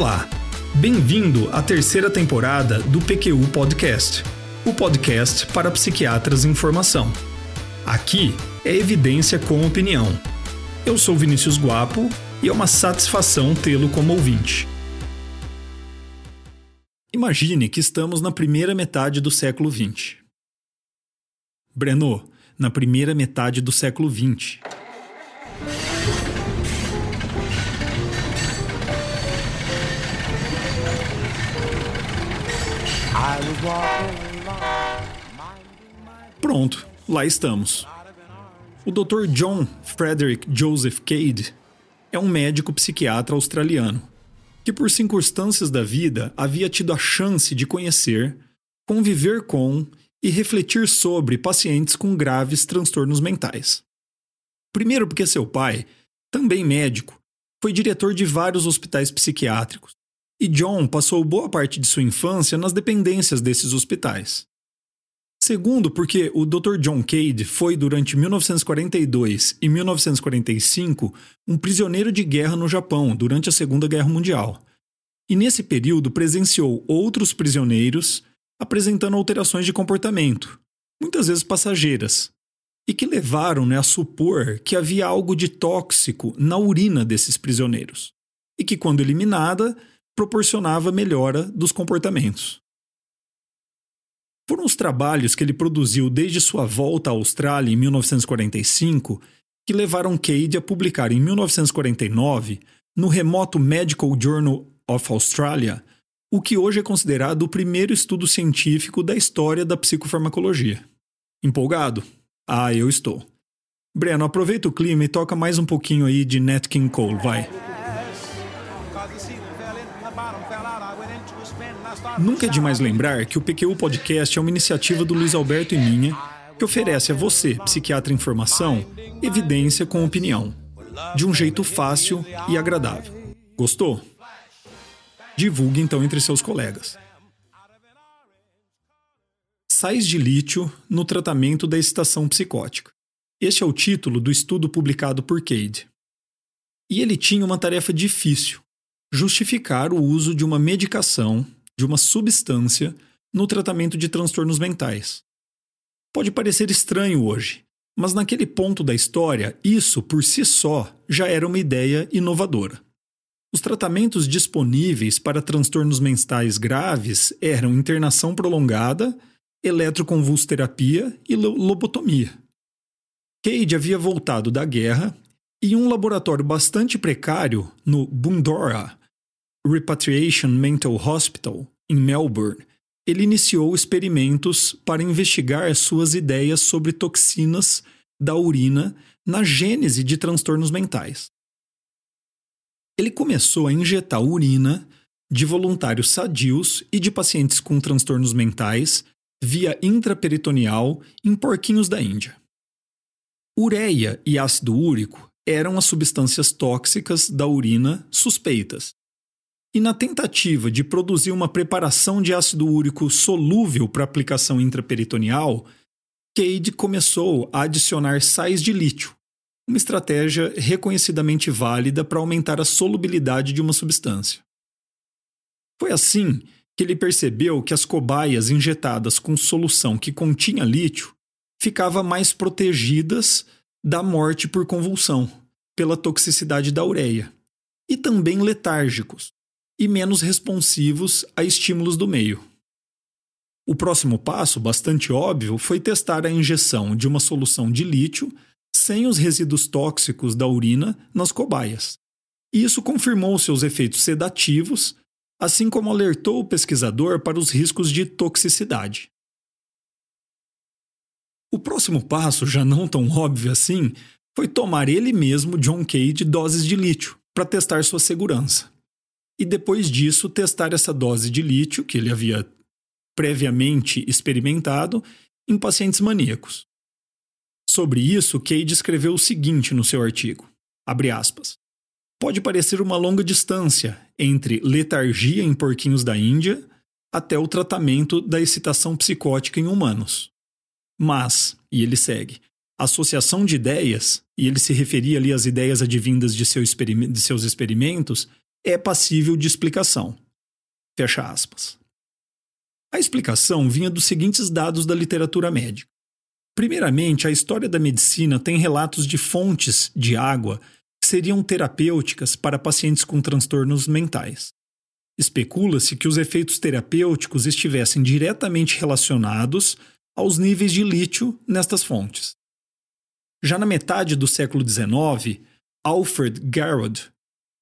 Olá, bem-vindo à terceira temporada do PQU Podcast, o podcast para psiquiatras em formação. Aqui é evidência com opinião. Eu sou Vinícius Guapo e é uma satisfação tê-lo como ouvinte. Imagine que estamos na primeira metade do século XX. Breno, na primeira metade do século XX. Pronto, lá estamos. O Dr. John Frederick Joseph Cade é um médico psiquiatra australiano que, por circunstâncias da vida, havia tido a chance de conhecer, conviver com e refletir sobre pacientes com graves transtornos mentais. Primeiro, porque seu pai, também médico, foi diretor de vários hospitais psiquiátricos, e John passou boa parte de sua infância nas dependências desses hospitais. Segundo, porque o Dr. John Cade foi, durante 1942 e 1945, um prisioneiro de guerra no Japão durante a Segunda Guerra Mundial. E nesse período presenciou outros prisioneiros apresentando alterações de comportamento, muitas vezes passageiras, e que levaram né, a supor que havia algo de tóxico na urina desses prisioneiros, e que, quando eliminada, proporcionava melhora dos comportamentos. Foram os trabalhos que ele produziu desde sua volta à Austrália em 1945 que levaram Cade a publicar em 1949, no remoto Medical Journal of Australia, o que hoje é considerado o primeiro estudo científico da história da psicofarmacologia. Empolgado? Ah, eu estou. Breno, aproveita o clima e toca mais um pouquinho aí de Nat King Cole, vai. Nunca é demais lembrar que o PQU Podcast é uma iniciativa do Luiz Alberto e minha, que oferece a você, psiquiatra em formação, evidência com opinião, de um jeito fácil e agradável. Gostou? Divulgue então entre seus colegas. Sais de lítio no tratamento da excitação psicótica. Este é o título do estudo publicado por Cade. E ele tinha uma tarefa difícil: justificar o uso de uma medicação de uma substância no tratamento de transtornos mentais. Pode parecer estranho hoje, mas naquele ponto da história, isso por si só já era uma ideia inovadora. Os tratamentos disponíveis para transtornos mentais graves eram internação prolongada, eletroconvulsoterapia e lobotomia. Cade havia voltado da guerra e um laboratório bastante precário no Bundora, Repatriation Mental Hospital, em Melbourne, ele iniciou experimentos para investigar suas ideias sobre toxinas da urina na gênese de transtornos mentais. Ele começou a injetar urina de voluntários sadios e de pacientes com transtornos mentais via intraperitoneal em porquinhos da Índia. Ureia e ácido úrico eram as substâncias tóxicas da urina suspeitas, e na tentativa de produzir uma preparação de ácido úrico solúvel para aplicação intraperitoneal, Cade começou a adicionar sais de lítio, uma estratégia reconhecidamente válida para aumentar a solubilidade de uma substância. Foi assim que ele percebeu que as cobaias injetadas com solução que continha lítio ficavam mais protegidas da morte por convulsão, pela toxicidade da ureia, e também letárgicos, e menos responsivos a estímulos do meio. O próximo passo, bastante óbvio, foi testar a injeção de uma solução de lítio sem os resíduos tóxicos da urina nas cobaias. E isso confirmou seus efeitos sedativos, assim como alertou o pesquisador para os riscos de toxicidade. O próximo passo, já não tão óbvio assim, foi tomar ele mesmo, John Cade, doses de lítio para testar sua segurança e depois disso testar essa dose de lítio que ele havia previamente experimentado em pacientes maníacos. Sobre isso, Cade escreveu o seguinte no seu artigo: aspas, Pode parecer uma longa distância entre letargia em porquinhos da Índia até o tratamento da excitação psicótica em humanos. Mas, e ele segue, associação de ideias, e ele se referia ali às ideias advindas de, seu de seus experimentos, é passível de explicação. Fecha aspas. A explicação vinha dos seguintes dados da literatura médica. Primeiramente, a história da medicina tem relatos de fontes de água que seriam terapêuticas para pacientes com transtornos mentais. Especula-se que os efeitos terapêuticos estivessem diretamente relacionados aos níveis de lítio nestas fontes. Já na metade do século XIX, Alfred Garrod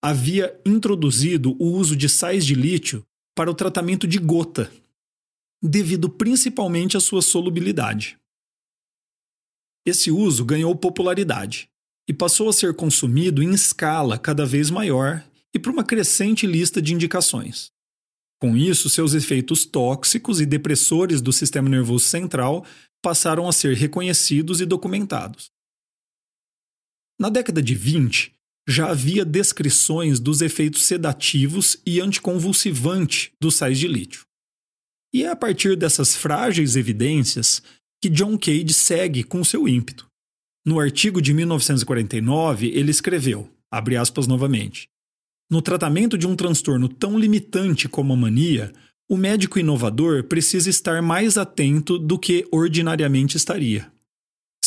havia introduzido o uso de sais de lítio para o tratamento de gota, devido principalmente à sua solubilidade. Esse uso ganhou popularidade e passou a ser consumido em escala cada vez maior e por uma crescente lista de indicações. Com isso, seus efeitos tóxicos e depressores do sistema nervoso central passaram a ser reconhecidos e documentados. Na década de 20, já havia descrições dos efeitos sedativos e anticonvulsivante dos sais de lítio. E é a partir dessas frágeis evidências que John Cade segue com seu ímpeto. No artigo de 1949, ele escreveu, abre aspas novamente, no tratamento de um transtorno tão limitante como a mania, o médico inovador precisa estar mais atento do que ordinariamente estaria.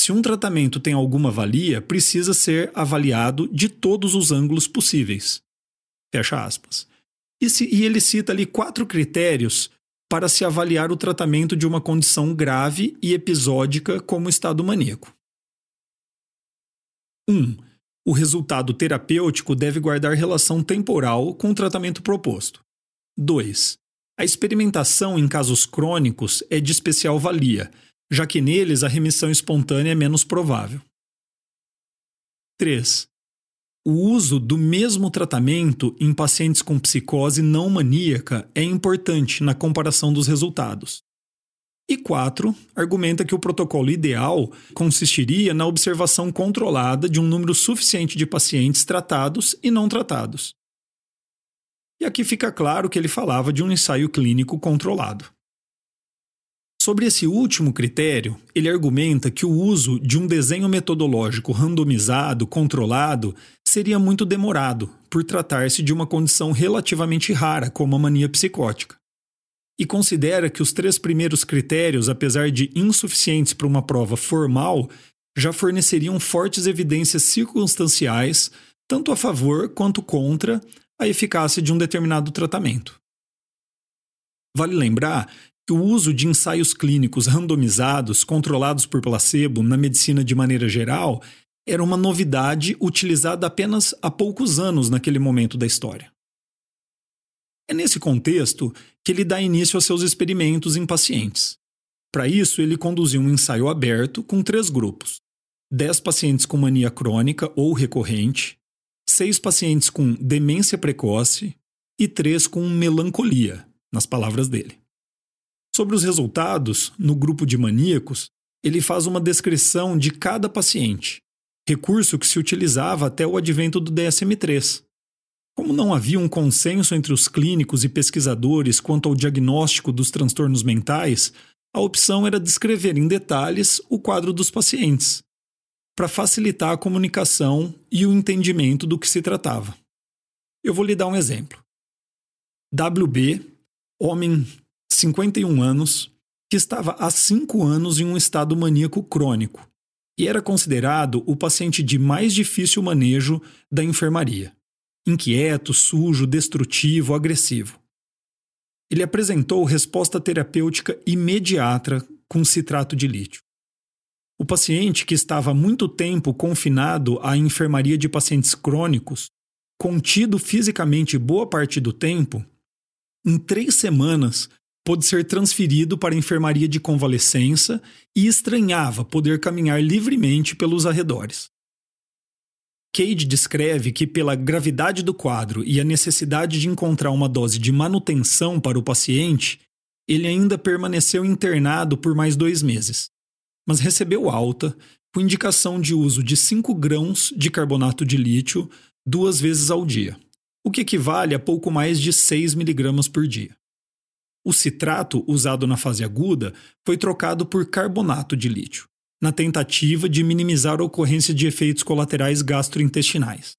Se um tratamento tem alguma valia, precisa ser avaliado de todos os ângulos possíveis. Fecha aspas. E, se, e ele cita ali quatro critérios para se avaliar o tratamento de uma condição grave e episódica como estado maníaco. 1. Um, o resultado terapêutico deve guardar relação temporal com o tratamento proposto. 2. A experimentação em casos crônicos é de especial valia, já que neles a remissão espontânea é menos provável. 3. O uso do mesmo tratamento em pacientes com psicose não maníaca é importante na comparação dos resultados. E 4. Argumenta que o protocolo ideal consistiria na observação controlada de um número suficiente de pacientes tratados e não tratados. E aqui fica claro que ele falava de um ensaio clínico controlado. Sobre esse último critério, ele argumenta que o uso de um desenho metodológico randomizado, controlado, seria muito demorado, por tratar-se de uma condição relativamente rara, como a mania psicótica. E considera que os três primeiros critérios, apesar de insuficientes para uma prova formal, já forneceriam fortes evidências circunstanciais, tanto a favor quanto contra a eficácia de um determinado tratamento. Vale lembrar o uso de ensaios clínicos randomizados, controlados por placebo, na medicina de maneira geral, era uma novidade utilizada apenas há poucos anos naquele momento da história. É nesse contexto que ele dá início aos seus experimentos em pacientes. Para isso, ele conduziu um ensaio aberto com três grupos: 10 pacientes com mania crônica ou recorrente, seis pacientes com demência precoce e três com melancolia, nas palavras dele. Sobre os resultados, no grupo de maníacos, ele faz uma descrição de cada paciente, recurso que se utilizava até o advento do DSM-3. Como não havia um consenso entre os clínicos e pesquisadores quanto ao diagnóstico dos transtornos mentais, a opção era descrever em detalhes o quadro dos pacientes, para facilitar a comunicação e o entendimento do que se tratava. Eu vou lhe dar um exemplo. WB, homem 51 anos, que estava há 5 anos em um estado maníaco crônico e era considerado o paciente de mais difícil manejo da enfermaria. Inquieto, sujo, destrutivo, agressivo. Ele apresentou resposta terapêutica imediata com citrato de lítio. O paciente, que estava há muito tempo confinado à enfermaria de pacientes crônicos, contido fisicamente boa parte do tempo, em três semanas pôde ser transferido para a enfermaria de convalescença e estranhava poder caminhar livremente pelos arredores. Cade descreve que, pela gravidade do quadro e a necessidade de encontrar uma dose de manutenção para o paciente, ele ainda permaneceu internado por mais dois meses, mas recebeu alta com indicação de uso de 5 grãos de carbonato de lítio duas vezes ao dia, o que equivale a pouco mais de 6 miligramas por dia. O citrato usado na fase aguda foi trocado por carbonato de lítio, na tentativa de minimizar a ocorrência de efeitos colaterais gastrointestinais.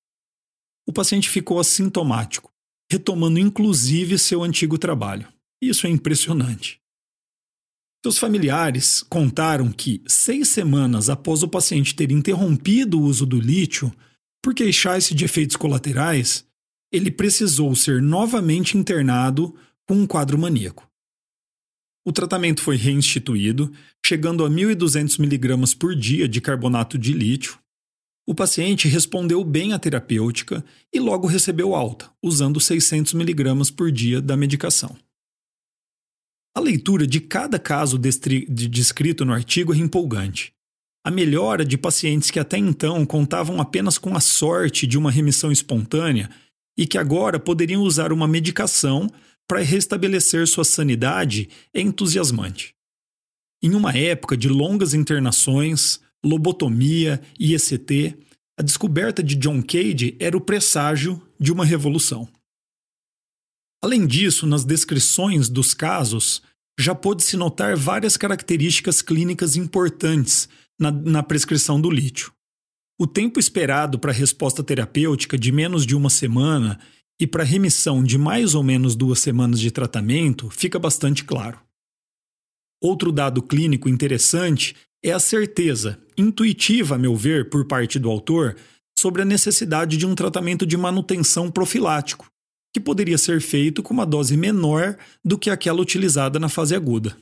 O paciente ficou assintomático retomando inclusive seu antigo trabalho. Isso é impressionante. Seus familiares contaram que, seis semanas após o paciente ter interrompido o uso do lítio por queixar-se de efeitos colaterais, ele precisou ser novamente internado com um quadro maníaco. O tratamento foi reinstituído, chegando a 1.200 mg por dia de carbonato de lítio. O paciente respondeu bem à terapêutica e logo recebeu alta, usando 600 mg por dia da medicação. A leitura de cada caso descrito no artigo é empolgante. A melhora de pacientes que até então contavam apenas com a sorte de uma remissão espontânea e que agora poderiam usar uma medicação para restabelecer sua sanidade é entusiasmante. Em uma época de longas internações, lobotomia e ECT, a descoberta de John Cade era o presságio de uma revolução. Além disso, nas descrições dos casos, já pôde-se notar várias características clínicas importantes na, na prescrição do lítio. O tempo esperado para a resposta terapêutica de menos de uma semana e para remissão de mais ou menos duas semanas de tratamento fica bastante claro. Outro dado clínico interessante é a certeza, intuitiva a meu ver, por parte do autor, sobre a necessidade de um tratamento de manutenção profilático, que poderia ser feito com uma dose menor do que aquela utilizada na fase aguda.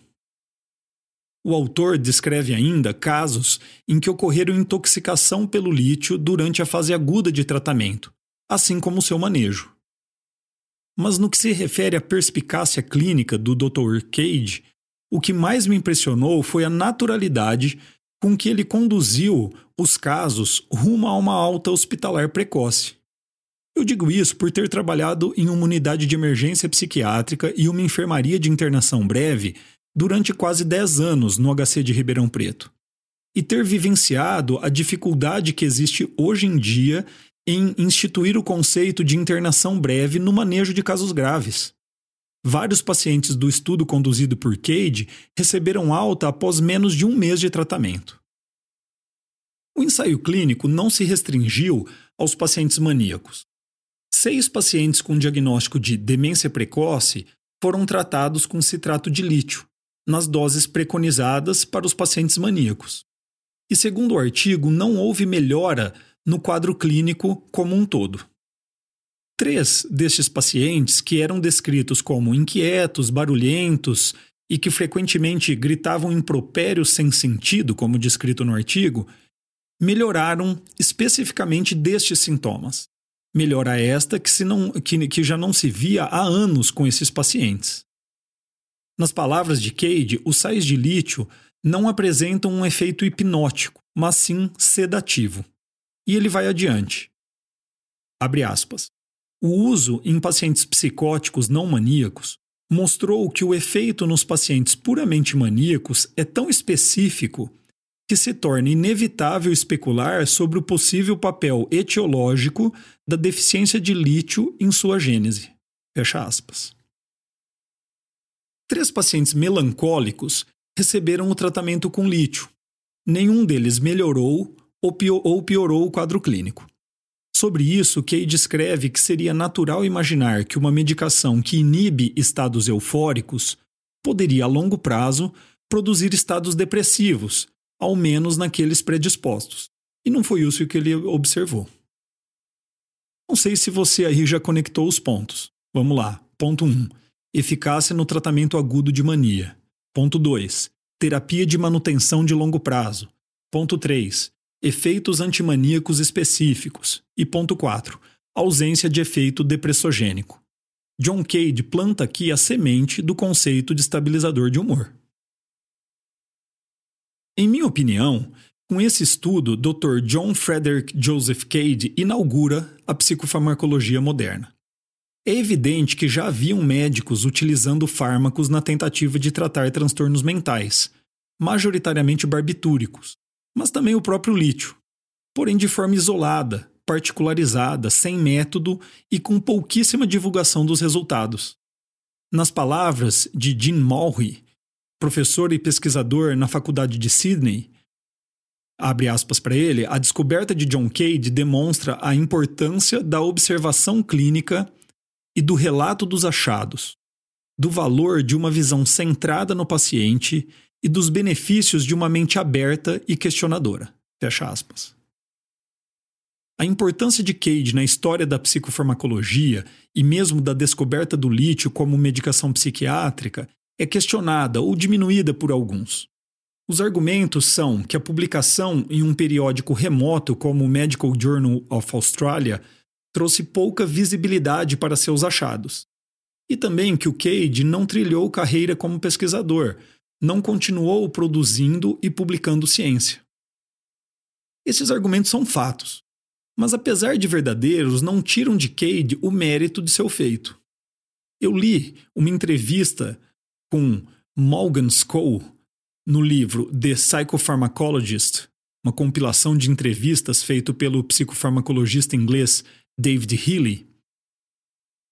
O autor descreve ainda casos em que ocorreram intoxicação pelo lítio durante a fase aguda de tratamento, assim como seu manejo. Mas no que se refere à perspicácia clínica do Dr. Cage, o que mais me impressionou foi a naturalidade com que ele conduziu os casos rumo a uma alta hospitalar precoce. Eu digo isso por ter trabalhado em uma unidade de emergência psiquiátrica e uma enfermaria de internação breve durante quase 10 anos no HC de Ribeirão Preto. E ter vivenciado a dificuldade que existe hoje em dia em instituir o conceito de internação breve no manejo de casos graves. Vários pacientes do estudo conduzido por Cade receberam alta após menos de um mês de tratamento. O ensaio clínico não se restringiu aos pacientes maníacos. Seis pacientes com diagnóstico de demência precoce foram tratados com citrato de lítio, nas doses preconizadas para os pacientes maníacos. E, segundo o artigo, não houve melhora no quadro clínico como um todo. Três destes pacientes, que eram descritos como inquietos, barulhentos e que frequentemente gritavam impropérios sem sentido, como descrito no artigo, melhoraram especificamente destes sintomas. Melhora esta que, se não, que, que já não se via há anos com esses pacientes. Nas palavras de Cade, os sais de lítio não apresentam um efeito hipnótico, mas sim sedativo. E ele vai adiante. Abre aspas. O uso em pacientes psicóticos não maníacos mostrou que o efeito nos pacientes puramente maníacos é tão específico que se torna inevitável especular sobre o possível papel etiológico da deficiência de lítio em sua gênese. Fecha aspas. Três pacientes melancólicos receberam o tratamento com lítio. Nenhum deles melhorou ou piorou o quadro clínico. Sobre isso, Kay descreve que seria natural imaginar que uma medicação que inibe estados eufóricos poderia, a longo prazo, produzir estados depressivos, ao menos naqueles predispostos. E não foi isso que ele observou. Não sei se você aí já conectou os pontos. Vamos lá. Ponto 1. Um, eficácia no tratamento agudo de mania. Ponto 2. Terapia de manutenção de longo prazo. Ponto 3. Efeitos antimaníacos específicos. E ponto 4. Ausência de efeito depressogênico. John Cade planta aqui a semente do conceito de estabilizador de humor. Em minha opinião, com esse estudo, Dr. John Frederick Joseph Cade inaugura a psicofarmacologia moderna. É evidente que já haviam médicos utilizando fármacos na tentativa de tratar transtornos mentais, majoritariamente barbitúricos, mas também o próprio lítio, porém de forma isolada, particularizada, sem método e com pouquíssima divulgação dos resultados. Nas palavras de Jim Mulry, professor e pesquisador na Faculdade de Sydney, abre aspas para ele, a descoberta de John Cade demonstra a importância da observação clínica e do relato dos achados, do valor de uma visão centrada no paciente e dos benefícios de uma mente aberta e questionadora. Fecha aspas. A importância de Cade na história da psicofarmacologia e mesmo da descoberta do lítio como medicação psiquiátrica é questionada ou diminuída por alguns. Os argumentos são que a publicação em um periódico remoto como o Medical Journal of Australia trouxe pouca visibilidade para seus achados. E também que o Cade não trilhou carreira como pesquisador, não continuou produzindo e publicando ciência. Esses argumentos são fatos, mas apesar de verdadeiros, não tiram de Cade o mérito de seu feito. Eu li uma entrevista com Morgan Skoll no livro The Psychopharmacologist, uma compilação de entrevistas feito pelo psicofarmacologista inglês David Healy.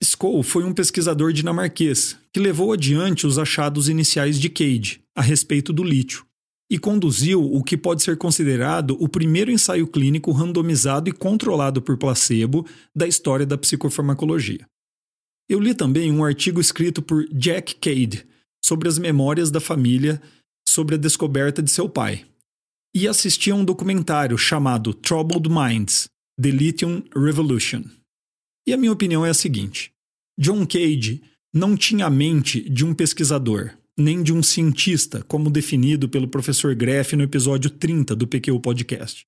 Skoll foi um pesquisador dinamarquês que levou adiante os achados iniciais de Cade a respeito do lítio e conduziu o que pode ser considerado o primeiro ensaio clínico randomizado e controlado por placebo da história da psicofarmacologia. Eu li também um artigo escrito por Jack Cade sobre as memórias da família sobre a descoberta de seu pai, e assisti a um documentário chamado Troubled Minds The Lithium Revolution. E a minha opinião é a seguinte: John Cade não tinha a mente de um pesquisador, nem de um cientista, como definido pelo professor Greff no episódio 30 do PQ Podcast.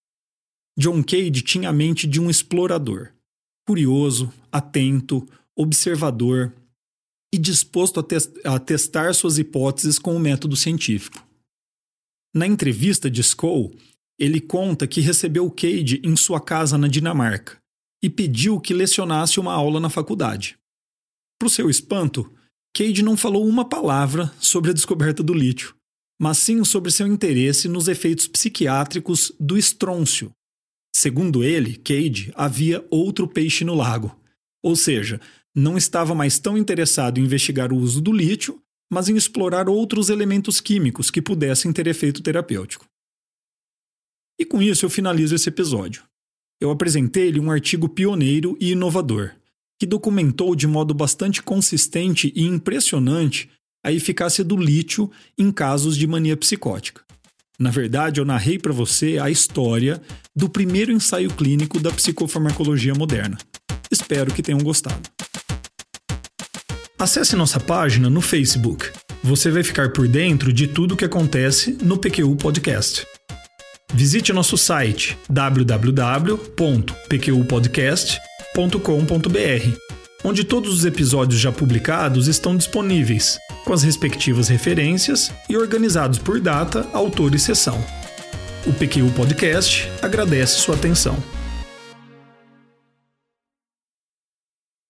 John Cade tinha a mente de um explorador, curioso, atento, observador e disposto a, a testar suas hipóteses com o método científico. Na entrevista de Skoll, ele conta que recebeu Cade em sua casa na Dinamarca e pediu que lecionasse uma aula na faculdade. Para o seu espanto, Cade não falou uma palavra sobre a descoberta do lítio, mas sim sobre seu interesse nos efeitos psiquiátricos do estrôncio. Segundo ele, Cade havia outro peixe no lago, ou seja, não estava mais tão interessado em investigar o uso do lítio, mas em explorar outros elementos químicos que pudessem ter efeito terapêutico. E com isso eu finalizo esse episódio. Eu apresentei-lhe um artigo pioneiro e inovador, que documentou de modo bastante consistente e impressionante a eficácia do lítio em casos de mania psicótica. Na verdade, eu narrei para você a história do primeiro ensaio clínico da psicofarmacologia moderna. Espero que tenham gostado. Acesse nossa página no Facebook. Você vai ficar por dentro de tudo o que acontece no PQU Podcast. Visite nosso site www.pqpodcast.com www.radiofobia.com.br, onde todos os episódios já publicados estão disponíveis, com as respectivas referências e organizados por data, autor e sessão. O PQU Podcast agradece sua atenção.